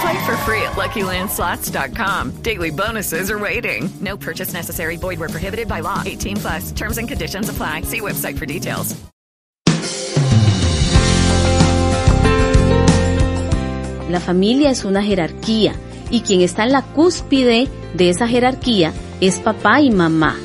Play for free at LuckyLandSlots.com. Daily bonuses are waiting. No purchase necessary. Void where prohibited by law. 18 plus. Terms and conditions apply. See website for details. La familia es una jerarquía y quien está en la cúspide de esa jerarquía es papá y mamá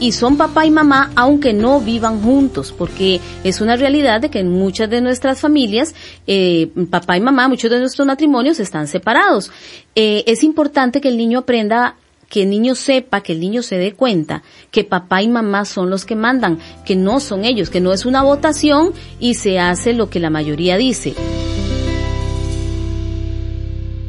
y son papá y mamá aunque no vivan juntos, porque es una realidad de que en muchas de nuestras familias, eh, papá y mamá, muchos de nuestros matrimonios están separados. Eh, es importante que el niño aprenda que el niño sepa, que el niño se dé cuenta que papá y mamá son los que mandan, que no son ellos, que no es una votación y se hace lo que la mayoría dice.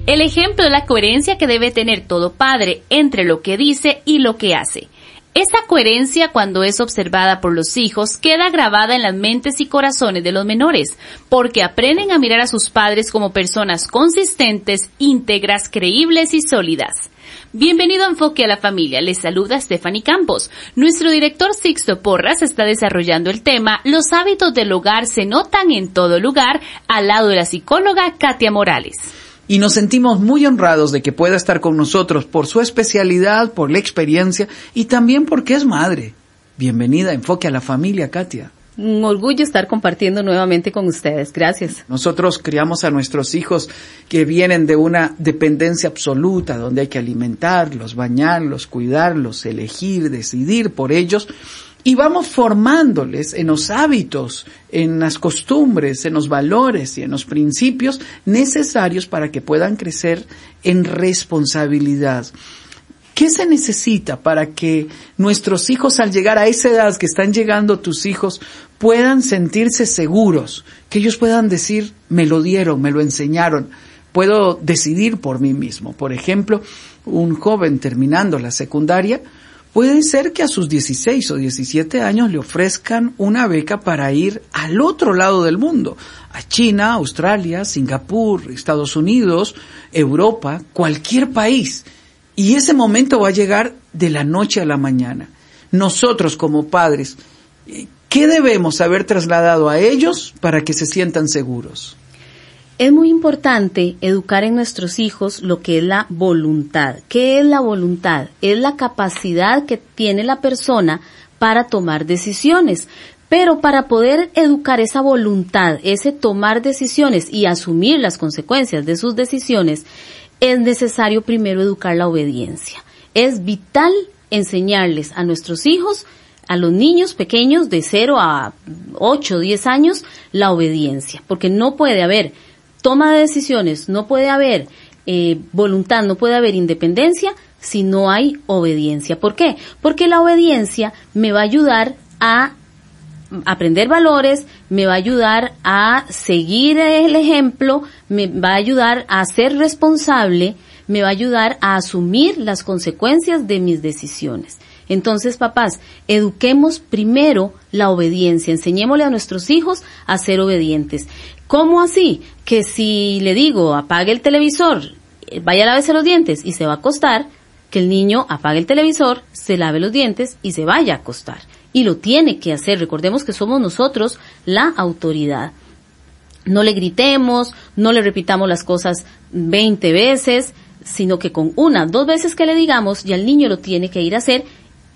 El ejemplo de la coherencia que debe tener todo padre entre lo que dice y lo que hace. Esa coherencia, cuando es observada por los hijos, queda grabada en las mentes y corazones de los menores, porque aprenden a mirar a sus padres como personas consistentes, íntegras, creíbles y sólidas. Bienvenido a Enfoque a la Familia. Les saluda Stephanie Campos. Nuestro director Sixto Porras está desarrollando el tema Los hábitos del hogar se notan en todo lugar al lado de la psicóloga Katia Morales y nos sentimos muy honrados de que pueda estar con nosotros por su especialidad, por la experiencia y también porque es madre. Bienvenida a Enfoque a la Familia, Katia. Un orgullo estar compartiendo nuevamente con ustedes. Gracias. Nosotros criamos a nuestros hijos que vienen de una dependencia absoluta, donde hay que alimentarlos, bañarlos, cuidarlos, elegir, decidir por ellos y vamos formándoles en los hábitos, en las costumbres, en los valores y en los principios necesarios para que puedan crecer en responsabilidad. ¿Qué se necesita para que nuestros hijos al llegar a esa edad que están llegando tus hijos puedan sentirse seguros, que ellos puedan decir, me lo dieron, me lo enseñaron, puedo decidir por mí mismo? Por ejemplo, un joven terminando la secundaria, Puede ser que a sus 16 o 17 años le ofrezcan una beca para ir al otro lado del mundo, a China, Australia, Singapur, Estados Unidos, Europa, cualquier país. Y ese momento va a llegar de la noche a la mañana. Nosotros como padres, ¿qué debemos haber trasladado a ellos para que se sientan seguros? Es muy importante educar en nuestros hijos lo que es la voluntad. ¿Qué es la voluntad? Es la capacidad que tiene la persona para tomar decisiones. Pero para poder educar esa voluntad, ese tomar decisiones y asumir las consecuencias de sus decisiones, es necesario primero educar la obediencia. Es vital enseñarles a nuestros hijos, a los niños pequeños de 0 a 8 o 10 años, la obediencia, porque no puede haber toma de decisiones, no puede haber eh, voluntad, no puede haber independencia si no hay obediencia. ¿Por qué? Porque la obediencia me va a ayudar a aprender valores, me va a ayudar a seguir el ejemplo, me va a ayudar a ser responsable, me va a ayudar a asumir las consecuencias de mis decisiones. Entonces, papás, eduquemos primero la obediencia, enseñémosle a nuestros hijos a ser obedientes. ¿Cómo así? Que si le digo apague el televisor, vaya a lavarse los dientes y se va a acostar, que el niño apague el televisor, se lave los dientes y se vaya a acostar. y lo tiene que hacer. Recordemos que somos nosotros la autoridad. No le gritemos, no le repitamos las cosas 20 veces, sino que con una, dos veces que le digamos, ya el niño lo tiene que ir a hacer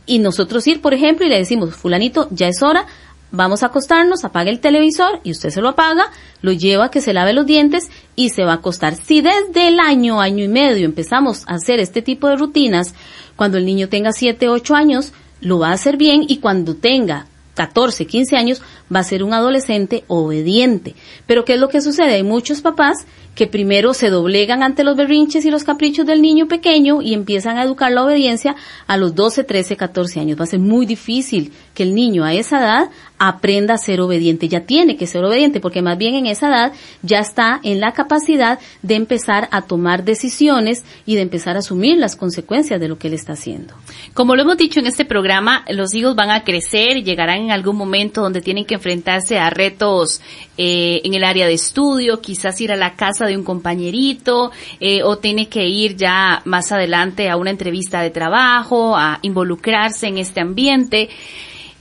y nosotros ir, por ejemplo, y le decimos, fulanito, ya es hora, vamos a acostarnos, apaga el televisor y usted se lo apaga, lo lleva a que se lave los dientes y se va a acostar. Si desde el año, año y medio empezamos a hacer este tipo de rutinas, cuando el niño tenga 7, 8 años, lo va a hacer bien y cuando tenga 14, 15 años, va a ser un adolescente obediente. Pero ¿qué es lo que sucede? Hay muchos papás que primero se doblegan ante los berrinches y los caprichos del niño pequeño y empiezan a educar la obediencia a los 12, 13, 14 años. Va a ser muy difícil que el niño a esa edad aprenda a ser obediente. Ya tiene que ser obediente porque más bien en esa edad ya está en la capacidad de empezar a tomar decisiones y de empezar a asumir las consecuencias de lo que él está haciendo. Como lo hemos dicho en este programa, los hijos van a crecer y llegarán en algún momento donde tienen que enfrentarse a retos eh, en el área de estudio, quizás ir a la casa de un compañerito eh, o tiene que ir ya más adelante a una entrevista de trabajo, a involucrarse en este ambiente.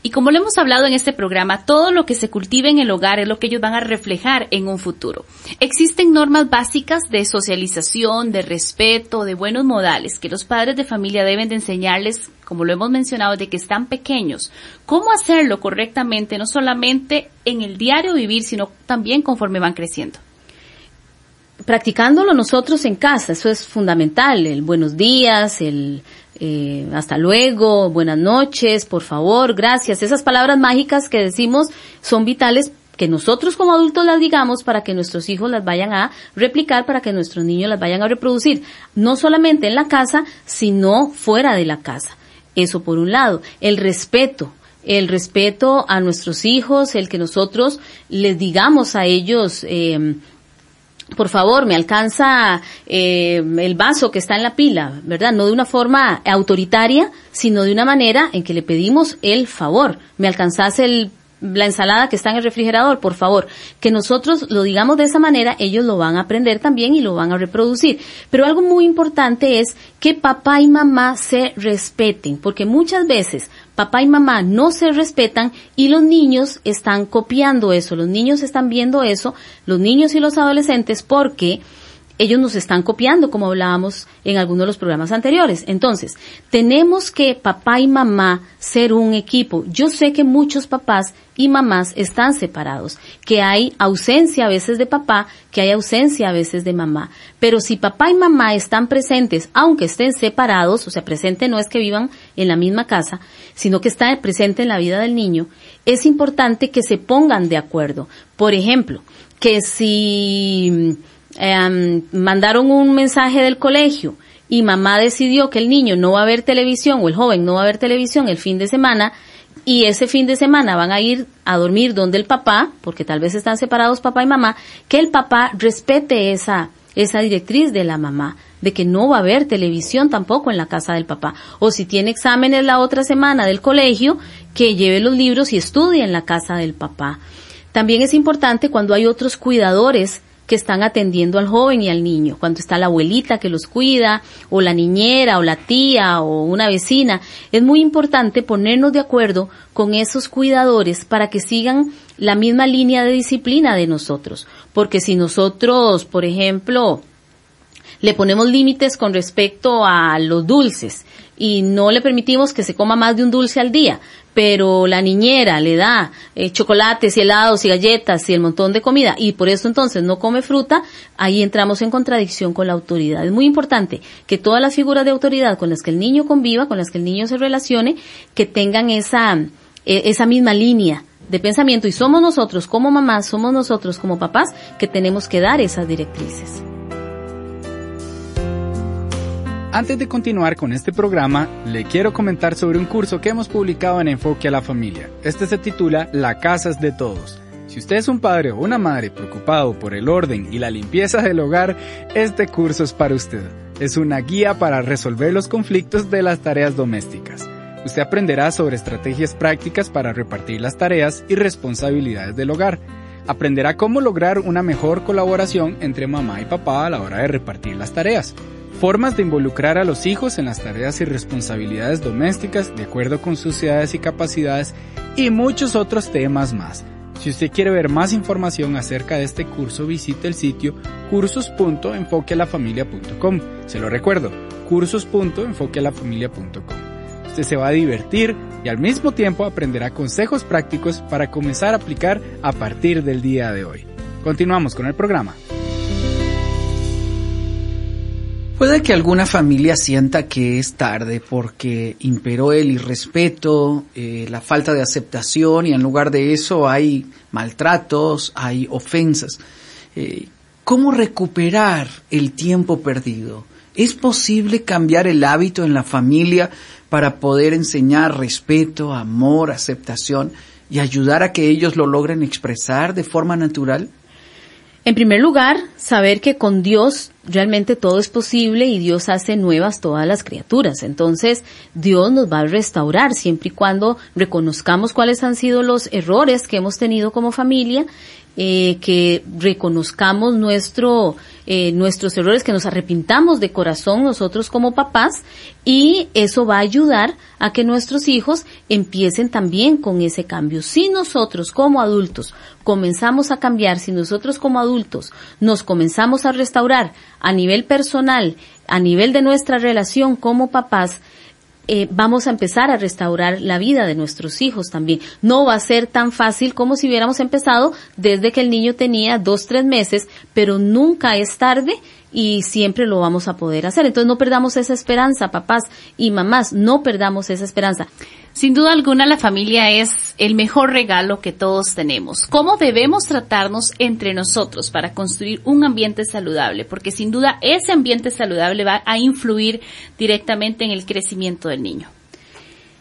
Y como lo hemos hablado en este programa, todo lo que se cultive en el hogar es lo que ellos van a reflejar en un futuro. Existen normas básicas de socialización, de respeto, de buenos modales que los padres de familia deben de enseñarles, como lo hemos mencionado, de que están pequeños. Cómo hacerlo correctamente, no solamente en el diario vivir, sino también conforme van creciendo practicándolo nosotros en casa, eso es fundamental, el buenos días, el eh, hasta luego, buenas noches, por favor, gracias. Esas palabras mágicas que decimos son vitales que nosotros como adultos las digamos para que nuestros hijos las vayan a replicar, para que nuestros niños las vayan a reproducir, no solamente en la casa, sino fuera de la casa. Eso por un lado. El respeto, el respeto a nuestros hijos, el que nosotros les digamos a ellos, eh, por favor, me alcanza eh, el vaso que está en la pila, ¿verdad? No de una forma autoritaria, sino de una manera en que le pedimos el favor. Me alcanzas el la ensalada que está en el refrigerador, por favor, que nosotros lo digamos de esa manera, ellos lo van a aprender también y lo van a reproducir. Pero algo muy importante es que papá y mamá se respeten, porque muchas veces papá y mamá no se respetan y los niños están copiando eso, los niños están viendo eso, los niños y los adolescentes, porque ellos nos están copiando, como hablábamos en algunos de los programas anteriores. Entonces, tenemos que papá y mamá ser un equipo. Yo sé que muchos papás y mamás están separados, que hay ausencia a veces de papá, que hay ausencia a veces de mamá. Pero si papá y mamá están presentes, aunque estén separados, o sea, presente no es que vivan en la misma casa, sino que están presente en la vida del niño, es importante que se pongan de acuerdo. Por ejemplo, que si eh, mandaron un mensaje del colegio y mamá decidió que el niño no va a ver televisión o el joven no va a ver televisión el fin de semana y ese fin de semana van a ir a dormir donde el papá, porque tal vez están separados papá y mamá, que el papá respete esa, esa directriz de la mamá, de que no va a haber televisión tampoco en la casa del papá. O si tiene exámenes la otra semana del colegio, que lleve los libros y estudie en la casa del papá. También es importante cuando hay otros cuidadores que están atendiendo al joven y al niño, cuando está la abuelita que los cuida, o la niñera, o la tía, o una vecina. Es muy importante ponernos de acuerdo con esos cuidadores para que sigan la misma línea de disciplina de nosotros. Porque si nosotros, por ejemplo, le ponemos límites con respecto a los dulces y no le permitimos que se coma más de un dulce al día, pero la niñera le da eh, chocolates y helados y galletas y el montón de comida y por eso entonces no come fruta, ahí entramos en contradicción con la autoridad. Es muy importante que todas las figuras de autoridad con las que el niño conviva, con las que el niño se relacione, que tengan esa, eh, esa misma línea de pensamiento y somos nosotros como mamás, somos nosotros como papás que tenemos que dar esas directrices. Antes de continuar con este programa, le quiero comentar sobre un curso que hemos publicado en Enfoque a la Familia. Este se titula La casa es de todos. Si usted es un padre o una madre preocupado por el orden y la limpieza del hogar, este curso es para usted. Es una guía para resolver los conflictos de las tareas domésticas. Usted aprenderá sobre estrategias prácticas para repartir las tareas y responsabilidades del hogar. Aprenderá cómo lograr una mejor colaboración entre mamá y papá a la hora de repartir las tareas formas de involucrar a los hijos en las tareas y responsabilidades domésticas de acuerdo con sus edades y capacidades y muchos otros temas más. Si usted quiere ver más información acerca de este curso, visite el sitio cursos.enfoquealafamilia.com. Se lo recuerdo, cursos.enfoquealafamilia.com. Usted se va a divertir y al mismo tiempo aprenderá consejos prácticos para comenzar a aplicar a partir del día de hoy. Continuamos con el programa. Puede que alguna familia sienta que es tarde porque imperó el irrespeto, eh, la falta de aceptación y en lugar de eso hay maltratos, hay ofensas. Eh, ¿Cómo recuperar el tiempo perdido? ¿Es posible cambiar el hábito en la familia para poder enseñar respeto, amor, aceptación y ayudar a que ellos lo logren expresar de forma natural? En primer lugar, saber que con Dios realmente todo es posible y Dios hace nuevas todas las criaturas. Entonces, Dios nos va a restaurar siempre y cuando reconozcamos cuáles han sido los errores que hemos tenido como familia eh, que reconozcamos nuestro, eh, nuestros errores, que nos arrepintamos de corazón nosotros como papás y eso va a ayudar a que nuestros hijos empiecen también con ese cambio. Si nosotros como adultos comenzamos a cambiar, si nosotros como adultos nos comenzamos a restaurar a nivel personal, a nivel de nuestra relación como papás, eh, vamos a empezar a restaurar la vida de nuestros hijos también. No va a ser tan fácil como si hubiéramos empezado desde que el niño tenía dos, tres meses, pero nunca es tarde y siempre lo vamos a poder hacer. Entonces no perdamos esa esperanza, papás y mamás, no perdamos esa esperanza. Sin duda alguna la familia es el mejor regalo que todos tenemos. ¿Cómo debemos tratarnos entre nosotros para construir un ambiente saludable? Porque sin duda ese ambiente saludable va a influir directamente en el crecimiento del niño.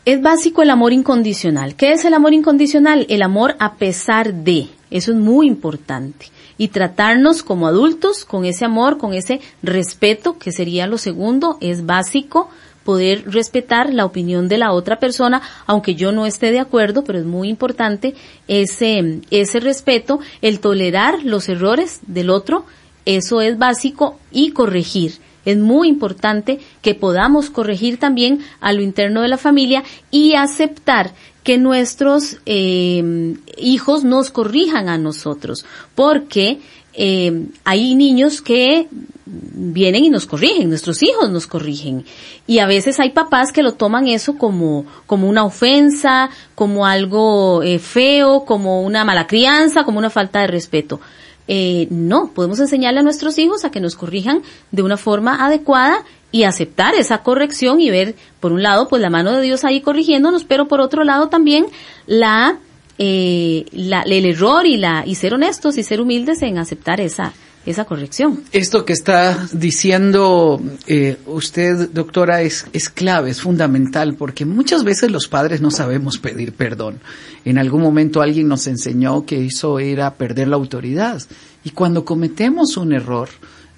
Es básico el amor incondicional. ¿Qué es el amor incondicional? El amor a pesar de. Eso es muy importante. Y tratarnos como adultos con ese amor, con ese respeto, que sería lo segundo, es básico poder respetar la opinión de la otra persona, aunque yo no esté de acuerdo, pero es muy importante ese, ese respeto, el tolerar los errores del otro, eso es básico y corregir. Es muy importante que podamos corregir también a lo interno de la familia y aceptar que nuestros eh, hijos nos corrijan a nosotros, porque eh, hay niños que vienen y nos corrigen, nuestros hijos nos corrigen. Y a veces hay papás que lo toman eso como, como una ofensa, como algo eh, feo, como una mala crianza, como una falta de respeto. Eh, no, podemos enseñarle a nuestros hijos a que nos corrijan de una forma adecuada y aceptar esa corrección y ver, por un lado, pues la mano de Dios ahí corrigiéndonos, pero por otro lado también la eh, la, el error y la y ser honestos y ser humildes en aceptar esa esa corrección. Esto que está diciendo eh, usted, doctora, es, es clave, es fundamental, porque muchas veces los padres no sabemos pedir perdón. En algún momento alguien nos enseñó que eso era perder la autoridad. Y cuando cometemos un error,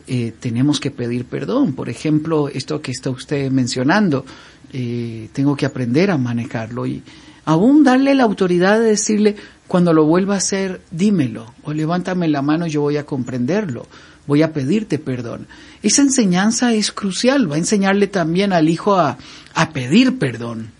eh, tenemos que pedir perdón. Por ejemplo, esto que está usted mencionando, eh, tengo que aprender a manejarlo y aún darle la autoridad de decirle, cuando lo vuelva a hacer, dímelo, o levántame la mano yo voy a comprenderlo, voy a pedirte perdón. Esa enseñanza es crucial, va a enseñarle también al hijo a, a pedir perdón,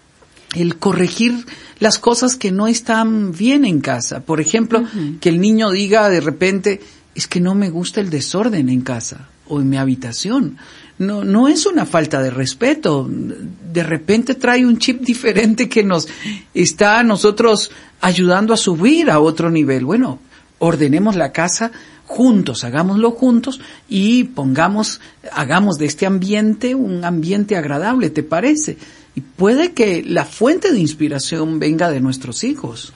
el corregir las cosas que no están bien en casa. Por ejemplo, que el niño diga de repente, es que no me gusta el desorden en casa en mi habitación no, no es una falta de respeto. De repente trae un chip diferente que nos está nosotros ayudando a subir a otro nivel. Bueno, ordenemos la casa juntos, hagámoslo juntos y pongamos, hagamos de este ambiente un ambiente agradable, ¿te parece? Y puede que la fuente de inspiración venga de nuestros hijos.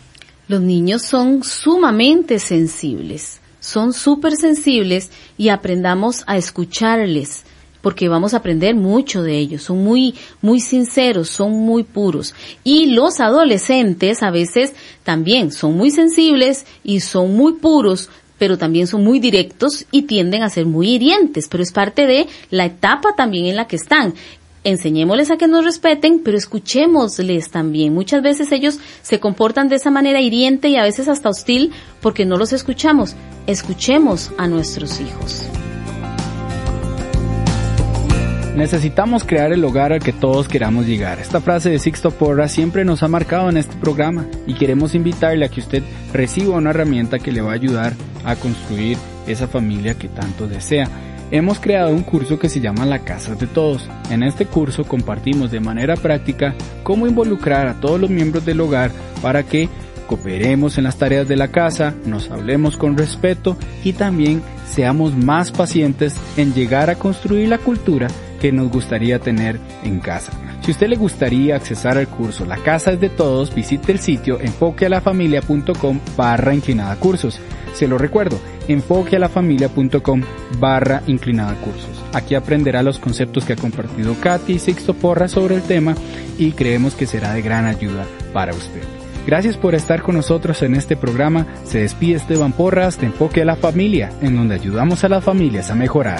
Los niños son sumamente sensibles, son súper sensibles y aprendamos a escucharles porque vamos a aprender mucho de ellos. Son muy, muy sinceros, son muy puros. Y los adolescentes a veces también son muy sensibles y son muy puros, pero también son muy directos y tienden a ser muy hirientes, pero es parte de la etapa también en la que están. Enseñémosles a que nos respeten, pero escuchémosles también. Muchas veces ellos se comportan de esa manera hiriente y a veces hasta hostil porque no los escuchamos. Escuchemos a nuestros hijos. Necesitamos crear el hogar al que todos queramos llegar. Esta frase de Sixto Porra siempre nos ha marcado en este programa y queremos invitarle a que usted reciba una herramienta que le va a ayudar a construir esa familia que tanto desea. Hemos creado un curso que se llama La Casa de Todos. En este curso compartimos de manera práctica cómo involucrar a todos los miembros del hogar para que cooperemos en las tareas de la casa, nos hablemos con respeto y también seamos más pacientes en llegar a construir la cultura que nos gustaría tener en casa. Si usted le gustaría accesar al curso La Casa es de Todos, visite el sitio enfoquealafamilia.com barra inclinada cursos. Se lo recuerdo, enfoquealafamilia.com barra inclinada cursos. Aquí aprenderá los conceptos que ha compartido Katy y Sixto Porra sobre el tema y creemos que será de gran ayuda para usted. Gracias por estar con nosotros en este programa. Se despide Esteban Porras de Enfoque a la Familia, en donde ayudamos a las familias a mejorar.